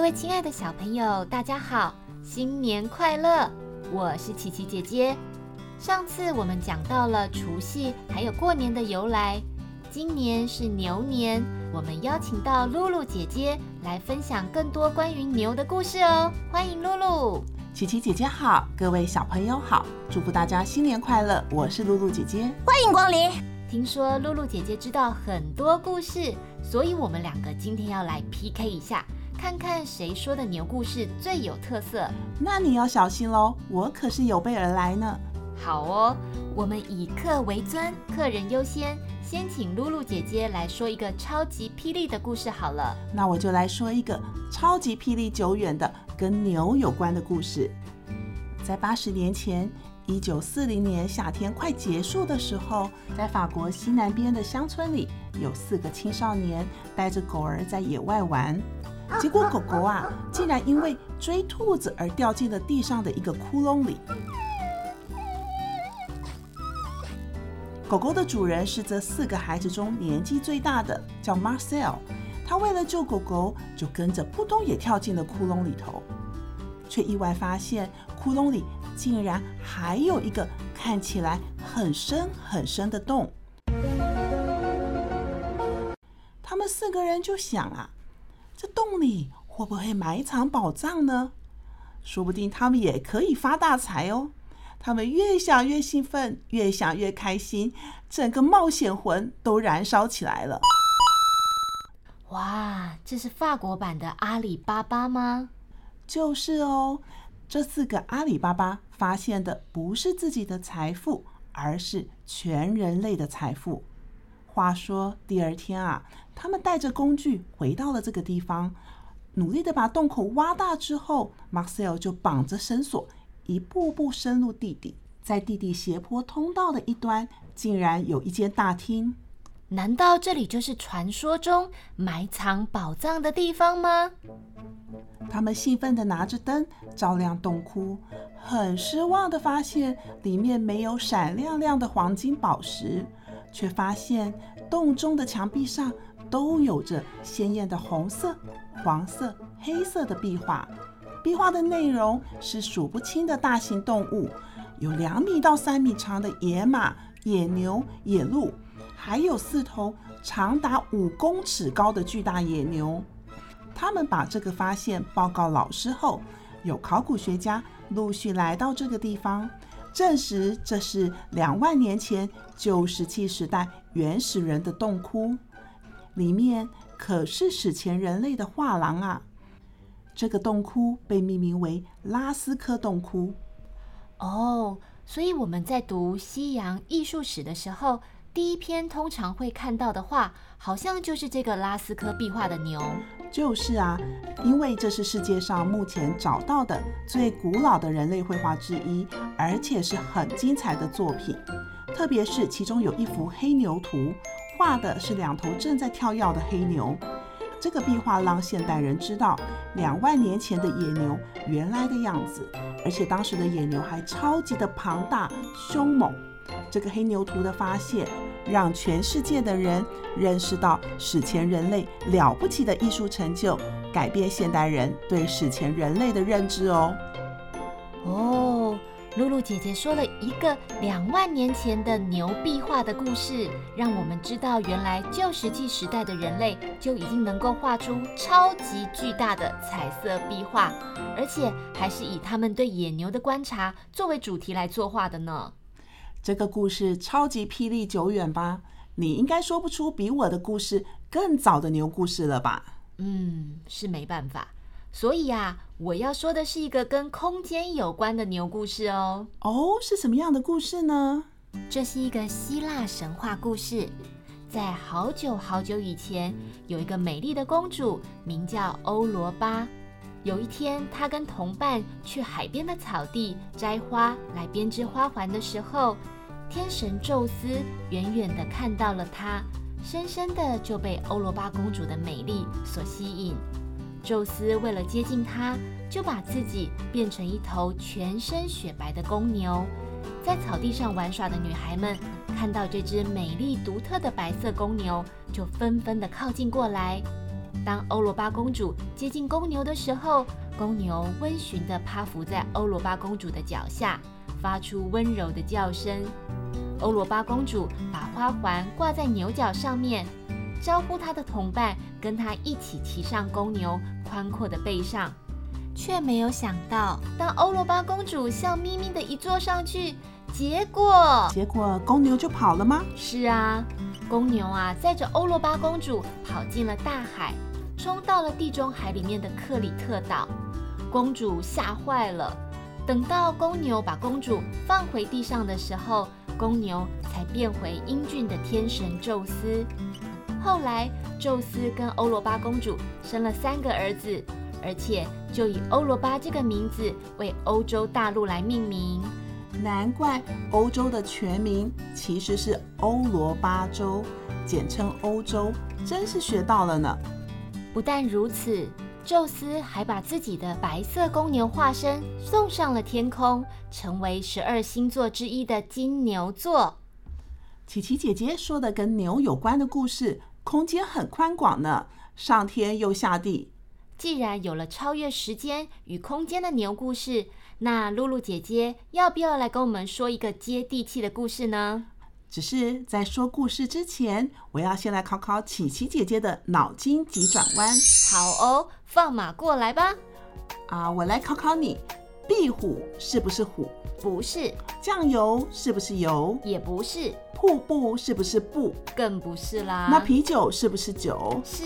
各位亲爱的小朋友，大家好，新年快乐！我是琪琪姐姐。上次我们讲到了除夕，还有过年的由来。今年是牛年，我们邀请到露露姐姐来分享更多关于牛的故事哦。欢迎露露。琪琪姐姐好，各位小朋友好，祝福大家新年快乐！我是露露姐姐，欢迎光临。听说露露姐姐知道很多故事，所以我们两个今天要来 PK 一下。看看谁说的牛故事最有特色？那你要小心喽，我可是有备而来呢。好哦，我们以客为尊，客人优先。先请露露姐姐来说一个超级霹雳的故事好了。那我就来说一个超级霹雳久远的跟牛有关的故事。在八十年前，一九四零年夏天快结束的时候，在法国西南边的乡村里，有四个青少年带着狗儿在野外玩。结果狗狗啊，竟然因为追兔子而掉进了地上的一个窟窿里。狗狗的主人是这四个孩子中年纪最大的，叫 Marcel。他为了救狗狗，就跟着扑通也跳进了窟窿里头，却意外发现窟窿里竟然还有一个看起来很深很深的洞。他们四个人就想啊。这洞里会不会埋藏宝藏呢？说不定他们也可以发大财哦！他们越想越兴奋，越想越开心，整个冒险魂都燃烧起来了。哇，这是法国版的阿里巴巴吗？就是哦，这四个阿里巴巴发现的不是自己的财富，而是全人类的财富。话说第二天啊，他们带着工具回到了这个地方，努力的把洞口挖大之后，Marcel 就绑着绳索，一步步深入地底。在地底斜坡通道的一端，竟然有一间大厅。难道这里就是传说中埋藏宝藏的地方吗？他们兴奋的拿着灯照亮洞窟，很失望的发现里面没有闪亮亮的黄金宝石。却发现洞中的墙壁上都有着鲜艳的红色、黄色、黑色的壁画。壁画的内容是数不清的大型动物，有两米到三米长的野马、野牛、野鹿，还有四头长达五公尺高的巨大野牛。他们把这个发现报告老师后，有考古学家陆续来到这个地方。证实这是两万年前旧石器时代原始人的洞窟，里面可是史前人类的画廊啊！这个洞窟被命名为拉斯科洞窟。哦，所以我们在读西洋艺术史的时候，第一篇通常会看到的画，好像就是这个拉斯科壁画的牛。就是啊，因为这是世界上目前找到的最古老的人类绘画之一，而且是很精彩的作品。特别是其中有一幅黑牛图，画的是两头正在跳跃的黑牛。这个壁画让现代人知道两万年前的野牛原来的样子，而且当时的野牛还超级的庞大凶猛。这个黑牛图的发现，让全世界的人认识到史前人类了不起的艺术成就，改变现代人对史前人类的认知哦。哦，露露姐姐说了一个两万年前的牛壁画的故事，让我们知道原来旧石器时代的人类就已经能够画出超级巨大的彩色壁画，而且还是以他们对野牛的观察作为主题来作画的呢。这个故事超级霹雳久远吧？你应该说不出比我的故事更早的牛故事了吧？嗯，是没办法。所以啊，我要说的是一个跟空间有关的牛故事哦。哦，是什么样的故事呢？这是一个希腊神话故事。在好久好久以前，有一个美丽的公主，名叫欧罗巴。有一天，他跟同伴去海边的草地摘花来编织花环的时候，天神宙斯远远地看到了他，深深地就被欧罗巴公主的美丽所吸引。宙斯为了接近她，就把自己变成一头全身雪白的公牛。在草地上玩耍的女孩们看到这只美丽独特的白色公牛，就纷纷地靠近过来。当欧罗巴公主接近公牛的时候，公牛温驯地趴伏在欧罗巴公主的脚下，发出温柔的叫声。欧罗巴公主把花环挂在牛角上面，招呼她的同伴跟她一起骑上公牛宽阔的背上。却没有想到，当欧罗巴公主笑眯眯的一坐上去，结果结果公牛就跑了吗？是啊，公牛啊载着欧罗巴公主跑进了大海，冲到了地中海里面的克里特岛。公主吓坏了。等到公牛把公主放回地上的时候，公牛才变回英俊的天神宙斯。后来，宙斯跟欧罗巴公主生了三个儿子。而且就以欧罗巴这个名字为欧洲大陆来命名，难怪欧洲的全名其实是欧罗巴洲，简称欧洲，真是学到了呢。不但如此，宙斯还把自己的白色公牛化身送上了天空，成为十二星座之一的金牛座。琪琪姐姐说的跟牛有关的故事，空间很宽广呢，上天又下地。既然有了超越时间与空间的牛故事，那露露姐姐要不要来跟我们说一个接地气的故事呢？只是在说故事之前，我要先来考考琪琪姐姐的脑筋急转弯。好哦，放马过来吧！啊，我来考考你，壁虎是不是虎？不是。酱油是不是油？也不是。瀑布是不是布？更不是啦。那啤酒是不是酒？是。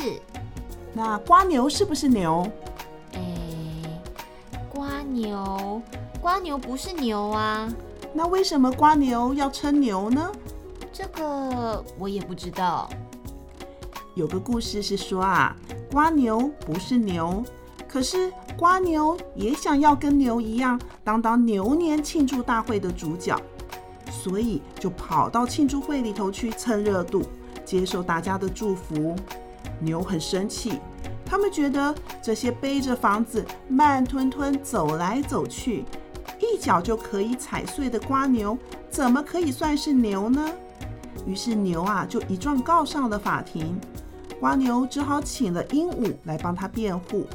那瓜牛是不是牛？牛，瓜牛不是牛啊。那为什么瓜牛要称牛呢？这个我也不知道。有个故事是说啊，瓜牛不是牛，可是瓜牛也想要跟牛一样，当当牛年庆祝大会的主角，所以就跑到庆祝会里头去蹭热度，接受大家的祝福。牛很生气，他们觉得这些背着房子慢吞吞走来走去，一脚就可以踩碎的瓜牛，怎么可以算是牛呢？于是牛啊就一状告上了法庭。瓜牛只好请了鹦鹉来帮他辩护。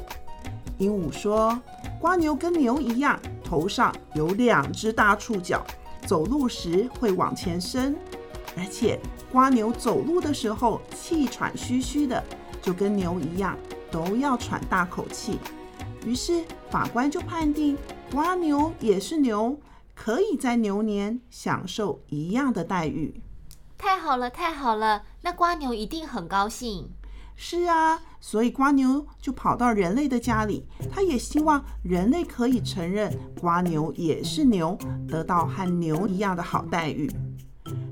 鹦鹉说：“瓜牛跟牛一样，头上有两只大触角，走路时会往前伸，而且。”瓜牛走路的时候气喘吁吁的，就跟牛一样，都要喘大口气。于是法官就判定瓜牛也是牛，可以在牛年享受一样的待遇。太好了，太好了！那瓜牛一定很高兴。是啊，所以瓜牛就跑到人类的家里，他也希望人类可以承认瓜牛也是牛，得到和牛一样的好待遇。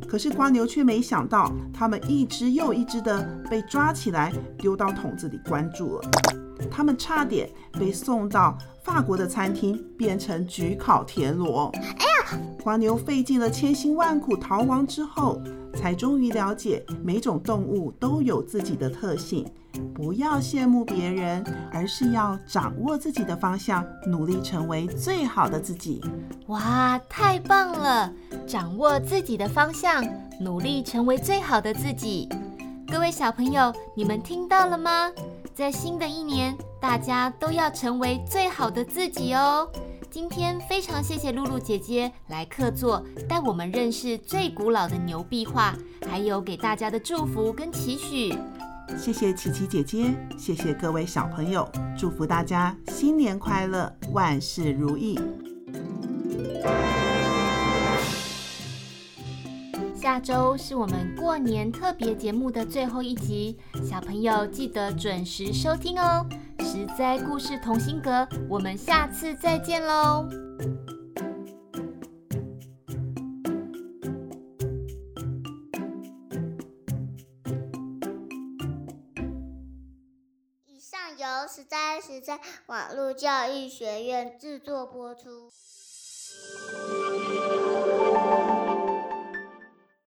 可是花牛却没想到，他们一只又一只的被抓起来，丢到桶子里关住了。他们差点被送到法国的餐厅，变成焗烤田螺。哎呀！蜗牛费尽了千辛万苦逃亡之后，才终于了解，每种动物都有自己的特性。不要羡慕别人，而是要掌握自己的方向，努力成为最好的自己。哇，太棒了！掌握自己的方向，努力成为最好的自己。各位小朋友，你们听到了吗？在新的一年，大家都要成为最好的自己哦。今天非常谢谢露露姐姐来客座，带我们认识最古老的牛壁画，还有给大家的祝福跟期许。谢谢琪琪姐姐，谢谢各位小朋友，祝福大家新年快乐，万事如意。下周是我们过年特别节目的最后一集小朋友记得准时收听哦实在故事同心阁我们下次再见喽。以上由实在实在网络教育学院制作播出。